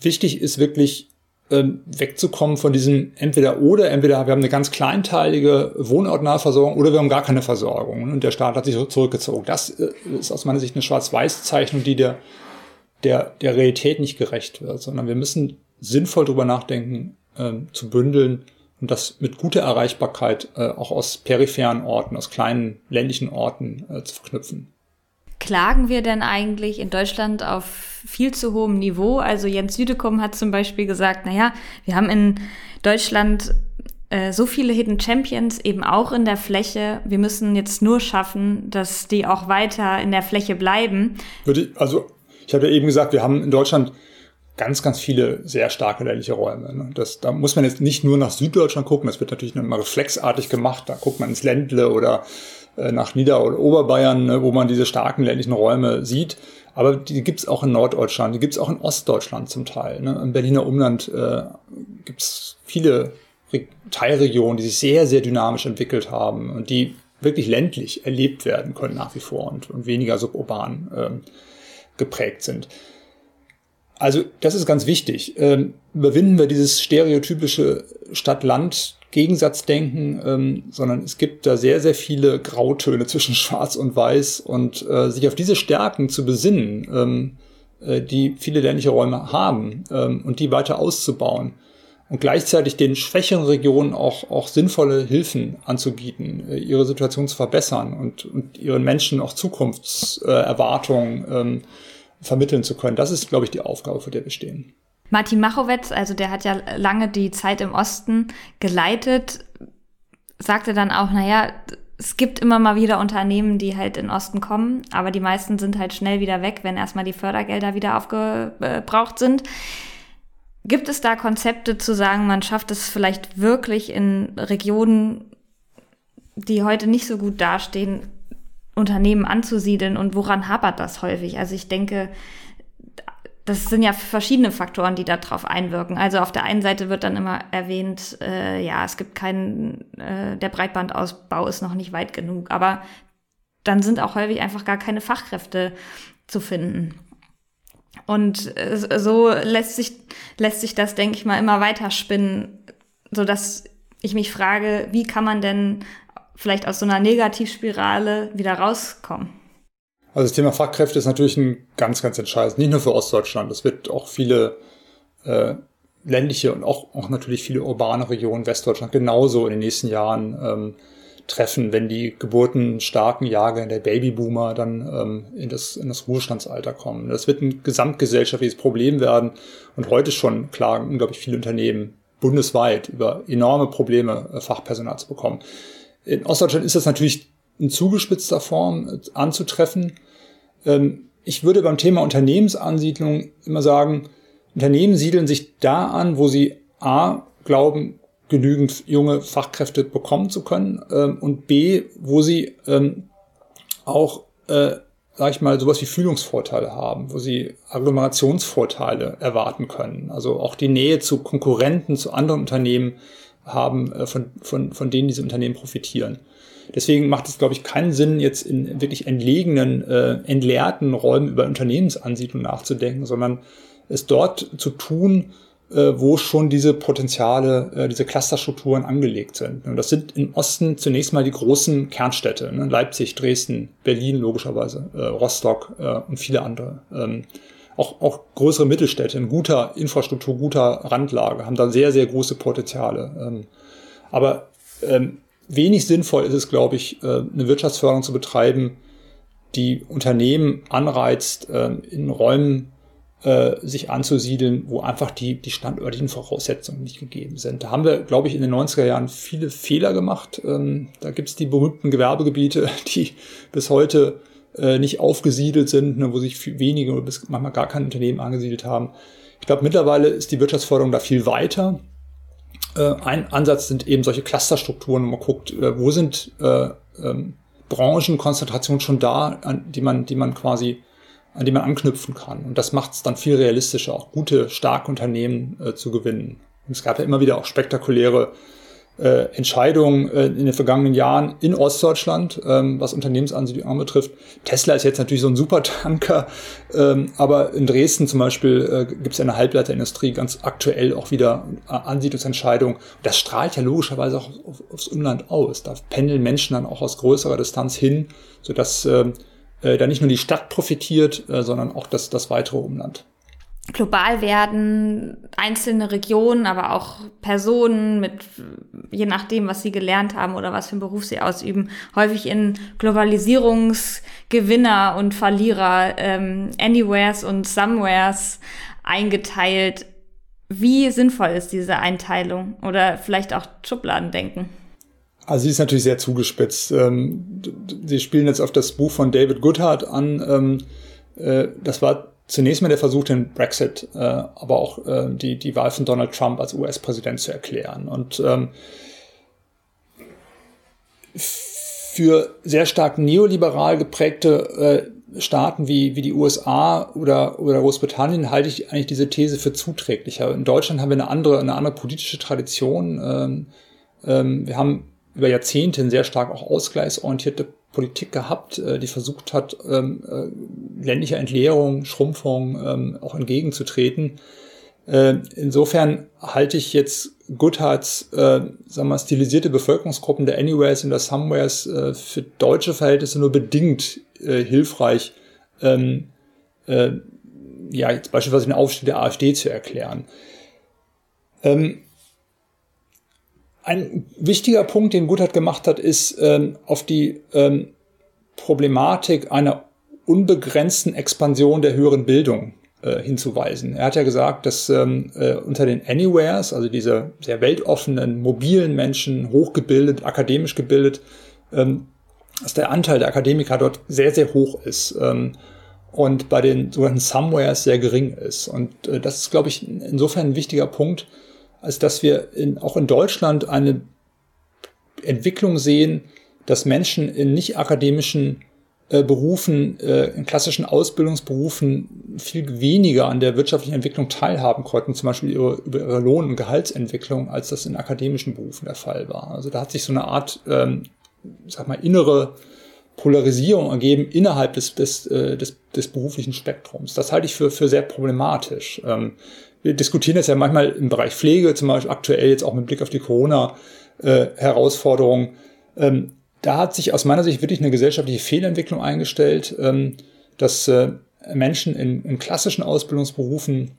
wichtig ist wirklich ähm, wegzukommen von diesem entweder oder, entweder wir haben eine ganz kleinteilige wohnortnahe Versorgung oder wir haben gar keine Versorgung und der Staat hat sich zurückgezogen. Das äh, ist aus meiner Sicht eine Schwarz-Weiß-Zeichnung, die der, der, der Realität nicht gerecht wird, sondern wir müssen sinnvoll drüber nachdenken, ähm, zu bündeln und das mit guter Erreichbarkeit äh, auch aus peripheren Orten, aus kleinen ländlichen Orten äh, zu verknüpfen. Klagen wir denn eigentlich in Deutschland auf viel zu hohem Niveau? Also Jens Südekum hat zum Beispiel gesagt, naja, wir haben in Deutschland äh, so viele Hidden Champions eben auch in der Fläche. Wir müssen jetzt nur schaffen, dass die auch weiter in der Fläche bleiben. Würde ich, also ich habe ja eben gesagt, wir haben in Deutschland ganz, ganz viele sehr starke ländliche Räume. Ne? Das, da muss man jetzt nicht nur nach Süddeutschland gucken, das wird natürlich immer reflexartig gemacht. Da guckt man ins Ländle oder nach Nieder- oder Oberbayern, ne, wo man diese starken ländlichen Räume sieht. Aber die gibt's auch in Norddeutschland, die gibt's auch in Ostdeutschland zum Teil. Ne? Im Berliner Umland äh, gibt's viele Re Teilregionen, die sich sehr, sehr dynamisch entwickelt haben und die wirklich ländlich erlebt werden können nach wie vor und, und weniger suburban ähm, geprägt sind. Also das ist ganz wichtig. Ähm, überwinden wir dieses stereotypische Stadt-Land Gegensatzdenken, ähm, sondern es gibt da sehr, sehr viele Grautöne zwischen [LAUGHS] Schwarz und Weiß und äh, sich auf diese Stärken zu besinnen, ähm, äh, die viele ländliche Räume haben ähm, und die weiter auszubauen und gleichzeitig den schwächeren Regionen auch, auch sinnvolle Hilfen anzubieten, äh, ihre Situation zu verbessern und, und ihren Menschen auch Zukunftserwartungen ähm, vermitteln zu können. Das ist, glaube ich, die Aufgabe, vor der wir stehen. Martin Machowetz, also der hat ja lange die Zeit im Osten geleitet, sagte dann auch, naja, es gibt immer mal wieder Unternehmen, die halt in Osten kommen, aber die meisten sind halt schnell wieder weg, wenn erstmal die Fördergelder wieder aufgebraucht sind. Gibt es da Konzepte zu sagen, man schafft es vielleicht wirklich in Regionen, die heute nicht so gut dastehen, Unternehmen anzusiedeln und woran hapert das häufig? Also ich denke, das sind ja verschiedene Faktoren, die darauf einwirken. Also auf der einen Seite wird dann immer erwähnt, äh, ja, es gibt keinen, äh, der Breitbandausbau ist noch nicht weit genug, aber dann sind auch häufig einfach gar keine Fachkräfte zu finden. Und äh, so lässt sich, lässt sich das, denke ich mal, immer weiter spinnen, so dass ich mich frage, wie kann man denn vielleicht aus so einer Negativspirale wieder rauskommen? Also das Thema Fachkräfte ist natürlich ein ganz, ganz entscheidend. Nicht nur für Ostdeutschland. Es wird auch viele äh, ländliche und auch, auch natürlich viele urbane Regionen Westdeutschland genauso in den nächsten Jahren ähm, treffen, wenn die geburtenstarken Jahre der Babyboomer dann ähm, in, das, in das Ruhestandsalter kommen. Das wird ein gesamtgesellschaftliches Problem werden. Und heute schon klagen unglaublich viele Unternehmen bundesweit über enorme Probleme, äh, Fachpersonal zu bekommen. In Ostdeutschland ist das natürlich in zugespitzter Form äh, anzutreffen. Ähm, ich würde beim Thema Unternehmensansiedlung immer sagen, Unternehmen siedeln sich da an, wo sie A, glauben, genügend junge Fachkräfte bekommen zu können ähm, und B, wo sie ähm, auch, äh, sag ich mal, sowas wie Fühlungsvorteile haben, wo sie Agglomerationsvorteile erwarten können. Also auch die Nähe zu Konkurrenten, zu anderen Unternehmen haben, äh, von, von, von denen diese Unternehmen profitieren. Deswegen macht es, glaube ich, keinen Sinn, jetzt in wirklich entlegenen, äh, entleerten Räumen über Unternehmensansiedlung nachzudenken, sondern es dort zu tun, äh, wo schon diese Potenziale, äh, diese Clusterstrukturen angelegt sind. Und das sind im Osten zunächst mal die großen Kernstädte, ne? Leipzig, Dresden, Berlin logischerweise, äh, Rostock äh, und viele andere. Ähm, auch, auch größere Mittelstädte in guter Infrastruktur, guter Randlage haben da sehr, sehr große Potenziale. Ähm, aber ähm, wenig sinnvoll ist es, glaube ich, äh, eine Wirtschaftsförderung zu betreiben, die Unternehmen anreizt, äh, in Räumen äh, sich anzusiedeln, wo einfach die, die standörtlichen Voraussetzungen nicht gegeben sind. Da haben wir, glaube ich, in den 90er Jahren viele Fehler gemacht. Ähm, da gibt es die berühmten Gewerbegebiete, [LAUGHS] die bis heute nicht aufgesiedelt sind, ne, wo sich wenige oder bis manchmal gar keine Unternehmen angesiedelt haben. Ich glaube, mittlerweile ist die Wirtschaftsförderung da viel weiter. Äh, ein Ansatz sind eben solche Clusterstrukturen, wo man guckt, äh, wo sind äh, ähm, Branchenkonzentrationen schon da, an die man, die man quasi, an die man anknüpfen kann. Und das macht es dann viel realistischer, auch gute, starke Unternehmen äh, zu gewinnen. Und es gab ja immer wieder auch spektakuläre äh, Entscheidungen äh, in den vergangenen Jahren in Ostdeutschland, ähm, was Unternehmensansiedlung anbetrifft. Tesla ist jetzt natürlich so ein Supertanker, ähm, aber in Dresden zum Beispiel äh, gibt es ja eine Halbleiterindustrie ganz aktuell auch wieder äh, Ansiedlungsentscheidungen. Das strahlt ja logischerweise auch auf, aufs Umland aus. Da pendeln Menschen dann auch aus größerer Distanz hin, sodass äh, äh, da nicht nur die Stadt profitiert, äh, sondern auch das, das weitere Umland global werden, einzelne Regionen, aber auch Personen mit, je nachdem, was sie gelernt haben oder was für einen Beruf sie ausüben, häufig in Globalisierungsgewinner und Verlierer, ähm, Anywheres und Somewheres eingeteilt. Wie sinnvoll ist diese Einteilung oder vielleicht auch Schubladendenken? Also sie ist natürlich sehr zugespitzt. Ähm, sie spielen jetzt auf das Buch von David Goodhart an. Ähm, äh, das war zunächst mal der Versuch, den Brexit, äh, aber auch äh, die, die Wahl von Donald Trump als US-Präsident zu erklären. Und ähm, für sehr stark neoliberal geprägte äh, Staaten wie, wie die USA oder, oder Großbritannien halte ich eigentlich diese These für zuträglicher. In Deutschland haben wir eine andere, eine andere politische Tradition. Ähm, ähm, wir haben über Jahrzehnte sehr stark auch ausgleichsorientierte Politik gehabt, äh, die versucht hat, ähm, äh, ländlicher Entleerung, Schrumpfung ähm, auch entgegenzutreten. Äh, insofern halte ich jetzt Goodharts, äh, sagen wir, stilisierte Bevölkerungsgruppen der Anywheres und der Somewheres äh, für deutsche Verhältnisse nur bedingt äh, hilfreich, ähm, äh, ja, jetzt beispielsweise den Aufstieg der AfD zu erklären. Ähm, ein wichtiger Punkt, den Guthart gemacht hat, ist ähm, auf die ähm, Problematik einer unbegrenzten Expansion der höheren Bildung äh, hinzuweisen. Er hat ja gesagt, dass ähm, äh, unter den Anywheres, also diese sehr weltoffenen, mobilen Menschen, hochgebildet, akademisch gebildet, ähm, dass der Anteil der Akademiker dort sehr, sehr hoch ist. Ähm, und bei den sogenannten Somewheres sehr gering ist. Und äh, das ist, glaube ich, insofern ein wichtiger Punkt, als dass wir in, auch in Deutschland eine Entwicklung sehen, dass Menschen in nicht akademischen äh, Berufen, äh, in klassischen Ausbildungsberufen viel weniger an der wirtschaftlichen Entwicklung teilhaben konnten, zum Beispiel über, über ihre Lohn- und Gehaltsentwicklung, als das in akademischen Berufen der Fall war. Also da hat sich so eine Art, ähm, sag mal, innere Polarisierung ergeben innerhalb des, des, äh, des, des beruflichen Spektrums. Das halte ich für, für sehr problematisch. Ähm, wir diskutieren das ja manchmal im Bereich Pflege, zum Beispiel aktuell jetzt auch mit Blick auf die Corona-Herausforderungen. Äh, ähm, da hat sich aus meiner Sicht wirklich eine gesellschaftliche Fehlentwicklung eingestellt, ähm, dass äh, Menschen in, in, klassischen Ausbildungsberufen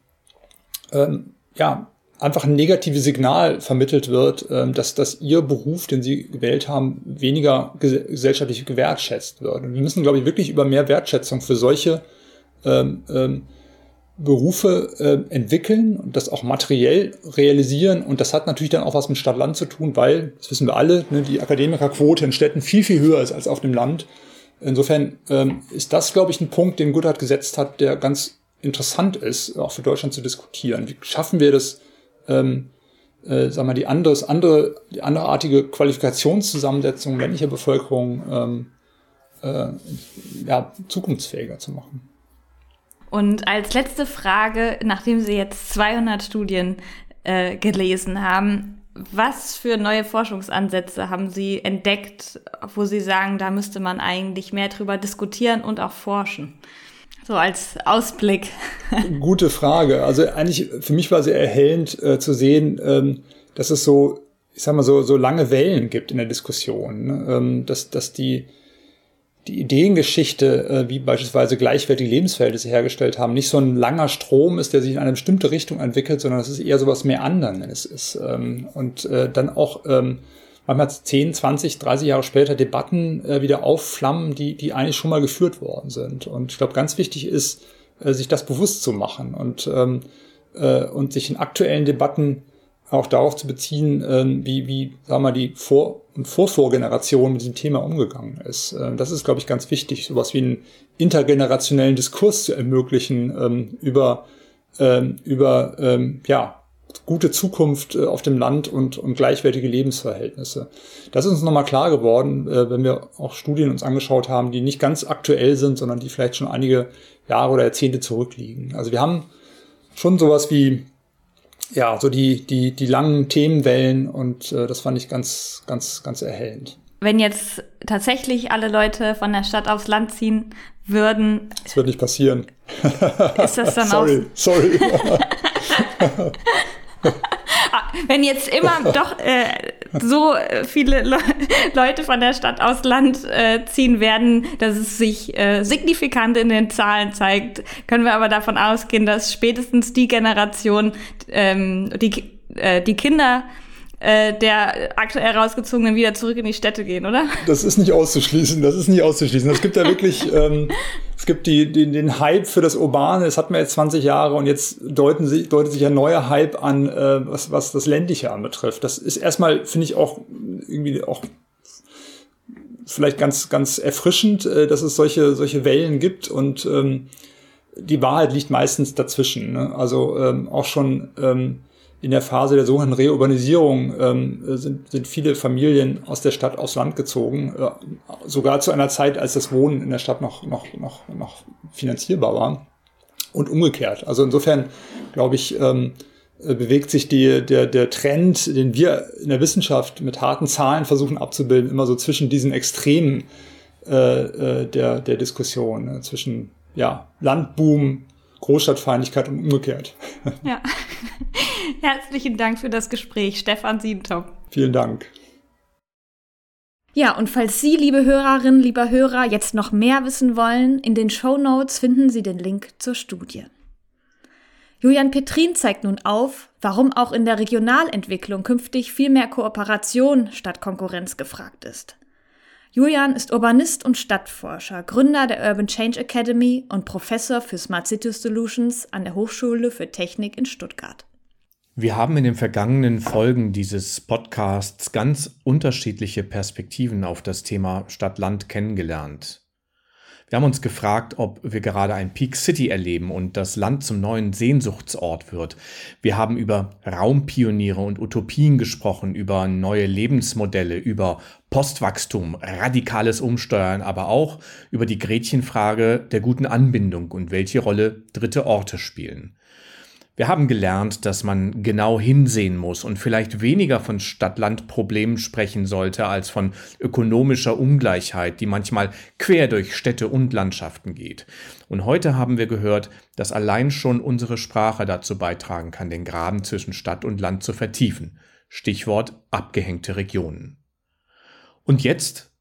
ähm, ja einfach ein negatives Signal vermittelt wird, dass, dass ihr Beruf, den sie gewählt haben, weniger gesellschaftlich gewertschätzt wird. Und wir müssen, glaube ich, wirklich über mehr Wertschätzung für solche ähm, ähm, Berufe äh, entwickeln und das auch materiell realisieren. Und das hat natürlich dann auch was mit Stadt-Land zu tun, weil, das wissen wir alle, ne, die Akademikerquote in Städten viel, viel höher ist als auf dem Land. Insofern ähm, ist das, glaube ich, ein Punkt, den Goodhart gesetzt hat, der ganz interessant ist, auch für Deutschland zu diskutieren. Wie schaffen wir das, ähm, äh, sagen wir, die anderes, andere, die anderartige Qualifikationszusammensetzung männlicher Bevölkerung ähm, äh, ja, zukunftsfähiger zu machen? Und als letzte Frage, nachdem Sie jetzt 200 Studien äh, gelesen haben, was für neue Forschungsansätze haben Sie entdeckt, wo Sie sagen, da müsste man eigentlich mehr drüber diskutieren und auch forschen? So als Ausblick. [LAUGHS] Gute Frage. Also eigentlich für mich war sehr erhellend äh, zu sehen, ähm, dass es so, ich sag mal so, so lange Wellen gibt in der Diskussion, ne? ähm, dass, dass die die Ideengeschichte, äh, wie beispielsweise gleichwertige Lebensverhältnisse hergestellt haben, nicht so ein langer Strom ist, der sich in eine bestimmte Richtung entwickelt, sondern es ist eher sowas mehr anderen, es ist. Ähm, und äh, dann auch ähm, manchmal 10, 20, 30 Jahre später Debatten äh, wieder aufflammen, die, die eigentlich schon mal geführt worden sind. Und ich glaube, ganz wichtig ist, äh, sich das bewusst zu machen und, ähm, äh, und sich in aktuellen Debatten auch darauf zu beziehen, ähm, wie, wie, sagen wir die Vor- und Vorvorgeneration mit diesem Thema umgegangen ist. Ähm, das ist, glaube ich, ganz wichtig, sowas wie einen intergenerationellen Diskurs zu ermöglichen ähm, über, ähm, über ähm, ja, gute Zukunft äh, auf dem Land und, und gleichwertige Lebensverhältnisse. Das ist uns nochmal klar geworden, äh, wenn wir auch Studien uns angeschaut haben, die nicht ganz aktuell sind, sondern die vielleicht schon einige Jahre oder Jahrzehnte zurückliegen. Also wir haben schon sowas wie ja, so die, die, die langen Themenwellen und äh, das fand ich ganz, ganz, ganz erhellend. Wenn jetzt tatsächlich alle Leute von der Stadt aufs Land ziehen würden. Das wird nicht passieren. Ist das dann sorry, [LAUGHS] auch. Sorry. [LAUGHS] [LAUGHS] wenn jetzt immer [LAUGHS] doch äh, so viele Le [LAUGHS] Leute von der Stadt aus Land äh, ziehen werden, dass es sich äh, signifikant in den Zahlen zeigt, können wir aber davon ausgehen, dass spätestens die Generation, ähm, die, äh, die Kinder äh, der aktuell rausgezogenen wieder zurück in die Städte gehen, oder? Das ist nicht auszuschließen, das ist nicht auszuschließen. Es gibt ja wirklich, [LAUGHS] ähm, gibt die, die, den Hype für das Urbane, das hatten wir jetzt 20 Jahre und jetzt deuten sich, deutet sich ein neuer Hype an, äh, was, was das Ländliche anbetrifft. Das ist erstmal, finde ich, auch irgendwie auch vielleicht ganz, ganz erfrischend, äh, dass es solche, solche Wellen gibt und ähm, die Wahrheit liegt meistens dazwischen. Ne? Also ähm, auch schon ähm, in der Phase der sogenannten Reurbanisierung ähm, sind, sind viele Familien aus der Stadt aufs Land gezogen, äh, sogar zu einer Zeit, als das Wohnen in der Stadt noch, noch, noch, noch finanzierbar war und umgekehrt. Also insofern, glaube ich, ähm, äh, bewegt sich die, der, der Trend, den wir in der Wissenschaft mit harten Zahlen versuchen abzubilden, immer so zwischen diesen Extremen äh, äh der, der Diskussion, ne? zwischen ja, Landboom, Großstadtfeindlichkeit und umgekehrt. Ja. [LAUGHS] [LAUGHS] Herzlichen Dank für das Gespräch, Stefan Sientop. Vielen Dank. Ja, und falls Sie, liebe Hörerinnen, lieber Hörer, jetzt noch mehr wissen wollen, in den Show Notes finden Sie den Link zur Studie. Julian Petrin zeigt nun auf, warum auch in der Regionalentwicklung künftig viel mehr Kooperation statt Konkurrenz gefragt ist. Julian ist Urbanist und Stadtforscher, Gründer der Urban Change Academy und Professor für Smart City Solutions an der Hochschule für Technik in Stuttgart. Wir haben in den vergangenen Folgen dieses Podcasts ganz unterschiedliche Perspektiven auf das Thema Stadt-Land kennengelernt. Wir haben uns gefragt, ob wir gerade ein Peak City erleben und das Land zum neuen Sehnsuchtsort wird. Wir haben über Raumpioniere und Utopien gesprochen, über neue Lebensmodelle, über Postwachstum, radikales Umsteuern, aber auch über die Gretchenfrage der guten Anbindung und welche Rolle dritte Orte spielen. Wir haben gelernt, dass man genau hinsehen muss und vielleicht weniger von Stadt-Land-Problemen sprechen sollte als von ökonomischer Ungleichheit, die manchmal quer durch Städte und Landschaften geht. Und heute haben wir gehört, dass allein schon unsere Sprache dazu beitragen kann, den Graben zwischen Stadt und Land zu vertiefen. Stichwort abgehängte Regionen. Und jetzt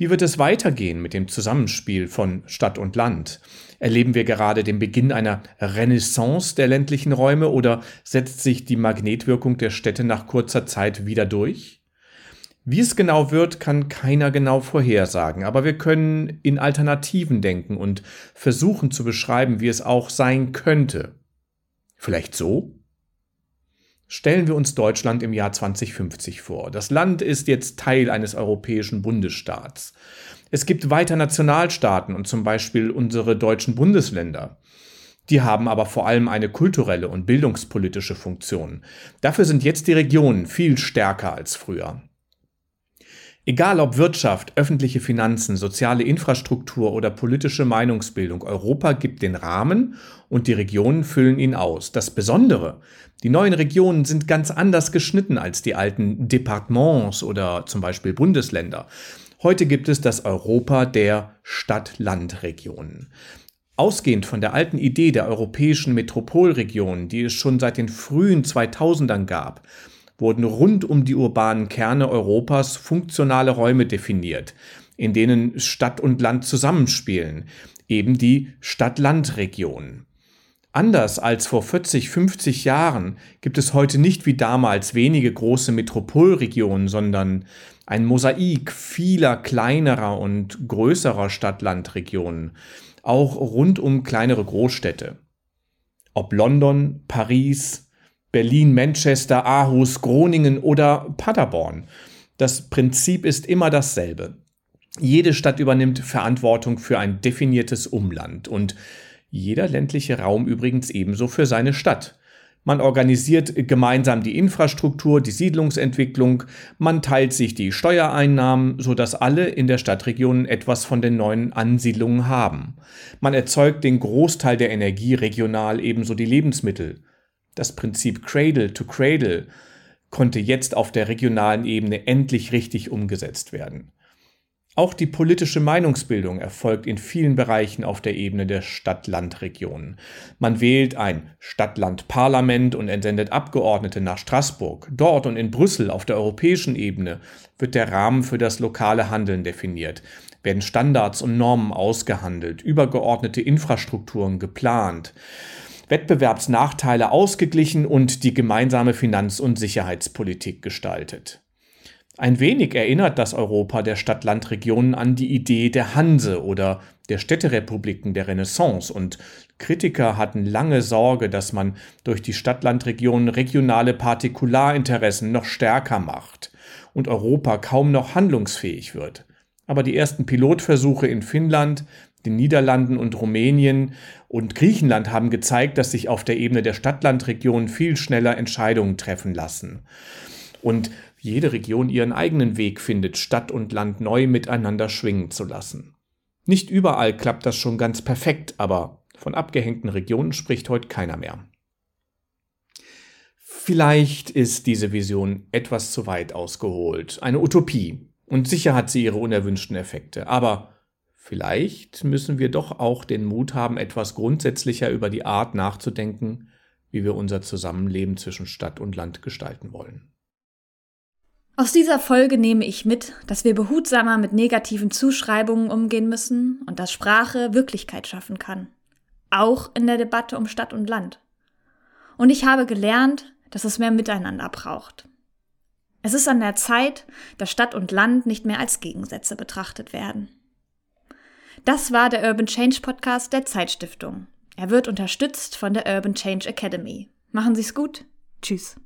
wie wird es weitergehen mit dem Zusammenspiel von Stadt und Land? Erleben wir gerade den Beginn einer Renaissance der ländlichen Räume oder setzt sich die Magnetwirkung der Städte nach kurzer Zeit wieder durch? Wie es genau wird, kann keiner genau vorhersagen, aber wir können in Alternativen denken und versuchen zu beschreiben, wie es auch sein könnte. Vielleicht so? Stellen wir uns Deutschland im Jahr 2050 vor. Das Land ist jetzt Teil eines europäischen Bundesstaats. Es gibt weiter Nationalstaaten und zum Beispiel unsere deutschen Bundesländer. Die haben aber vor allem eine kulturelle und bildungspolitische Funktion. Dafür sind jetzt die Regionen viel stärker als früher. Egal ob Wirtschaft, öffentliche Finanzen, soziale Infrastruktur oder politische Meinungsbildung, Europa gibt den Rahmen und die Regionen füllen ihn aus. Das Besondere, die neuen Regionen sind ganz anders geschnitten als die alten Departements oder zum Beispiel Bundesländer. Heute gibt es das Europa der Stadt-Land-Regionen. Ausgehend von der alten Idee der europäischen Metropolregionen, die es schon seit den frühen 2000ern gab, wurden rund um die urbanen Kerne Europas funktionale Räume definiert, in denen Stadt und Land zusammenspielen, eben die Stadt-Land-Region. Anders als vor 40, 50 Jahren gibt es heute nicht wie damals wenige große Metropolregionen, sondern ein Mosaik vieler kleinerer und größerer Stadt-Land-Regionen, auch rund um kleinere Großstädte. Ob London, Paris, Berlin, Manchester, Aarhus, Groningen oder Paderborn. Das Prinzip ist immer dasselbe. Jede Stadt übernimmt Verantwortung für ein definiertes Umland und jeder ländliche Raum übrigens ebenso für seine Stadt. Man organisiert gemeinsam die Infrastruktur, die Siedlungsentwicklung, man teilt sich die Steuereinnahmen, sodass alle in der Stadtregion etwas von den neuen Ansiedlungen haben. Man erzeugt den Großteil der Energie regional, ebenso die Lebensmittel. Das Prinzip Cradle to Cradle konnte jetzt auf der regionalen Ebene endlich richtig umgesetzt werden. Auch die politische Meinungsbildung erfolgt in vielen Bereichen auf der Ebene der Stadt-Land-Regionen. Man wählt ein Stadt-Land-Parlament und entsendet Abgeordnete nach Straßburg. Dort und in Brüssel auf der europäischen Ebene wird der Rahmen für das lokale Handeln definiert, werden Standards und Normen ausgehandelt, übergeordnete Infrastrukturen geplant. Wettbewerbsnachteile ausgeglichen und die gemeinsame Finanz- und Sicherheitspolitik gestaltet. Ein wenig erinnert das Europa der Stadt-Land-Regionen an die Idee der Hanse oder der Städterepubliken der Renaissance und Kritiker hatten lange Sorge, dass man durch die Stadt-Land-Regionen regionale Partikularinteressen noch stärker macht und Europa kaum noch handlungsfähig wird. Aber die ersten Pilotversuche in Finnland, den Niederlanden und Rumänien und Griechenland haben gezeigt, dass sich auf der Ebene der Stadtlandregionen viel schneller Entscheidungen treffen lassen. Und jede Region ihren eigenen Weg findet, Stadt und Land neu miteinander schwingen zu lassen. Nicht überall klappt das schon ganz perfekt, aber von abgehängten Regionen spricht heute keiner mehr. Vielleicht ist diese Vision etwas zu weit ausgeholt, eine Utopie, und sicher hat sie ihre unerwünschten Effekte, aber Vielleicht müssen wir doch auch den Mut haben, etwas grundsätzlicher über die Art nachzudenken, wie wir unser Zusammenleben zwischen Stadt und Land gestalten wollen. Aus dieser Folge nehme ich mit, dass wir behutsamer mit negativen Zuschreibungen umgehen müssen und dass Sprache Wirklichkeit schaffen kann. Auch in der Debatte um Stadt und Land. Und ich habe gelernt, dass es mehr Miteinander braucht. Es ist an der Zeit, dass Stadt und Land nicht mehr als Gegensätze betrachtet werden. Das war der Urban Change Podcast der Zeitstiftung. Er wird unterstützt von der Urban Change Academy. Machen Sie's gut. Tschüss.